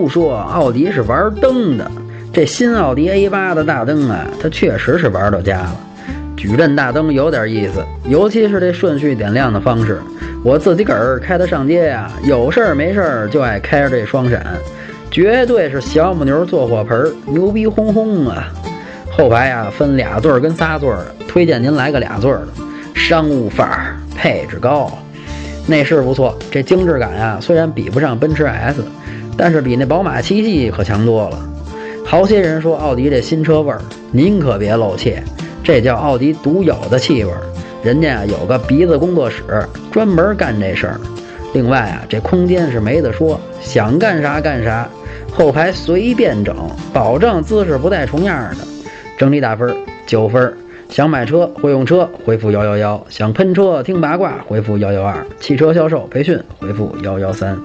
都说奥迪是玩灯的，这新奥迪 A8 的大灯啊，它确实是玩到家了。矩阵大灯有点意思，尤其是这顺序点亮的方式。我自己个儿开它上街呀，有事儿没事儿就爱开着这双闪，绝对是小母牛坐火盆，牛逼哄哄啊！后排呀分俩座儿跟仨座儿，推荐您来个俩座儿的，商务范儿，配置高，内饰不错。这精致感呀，虽然比不上奔驰 S，但是比那宝马七系可强多了。好些人说奥迪这新车味儿，您可别露怯。这叫奥迪独有的气味，人家啊有个鼻子工作室，专门干这事儿。另外啊，这空间是没得说，想干啥干啥，后排随便整，保证姿势不带重样的。整体打分九分。想买车会用车，回复幺幺幺；想喷车听八卦，回复幺幺二；汽车销售培训，回复幺幺三。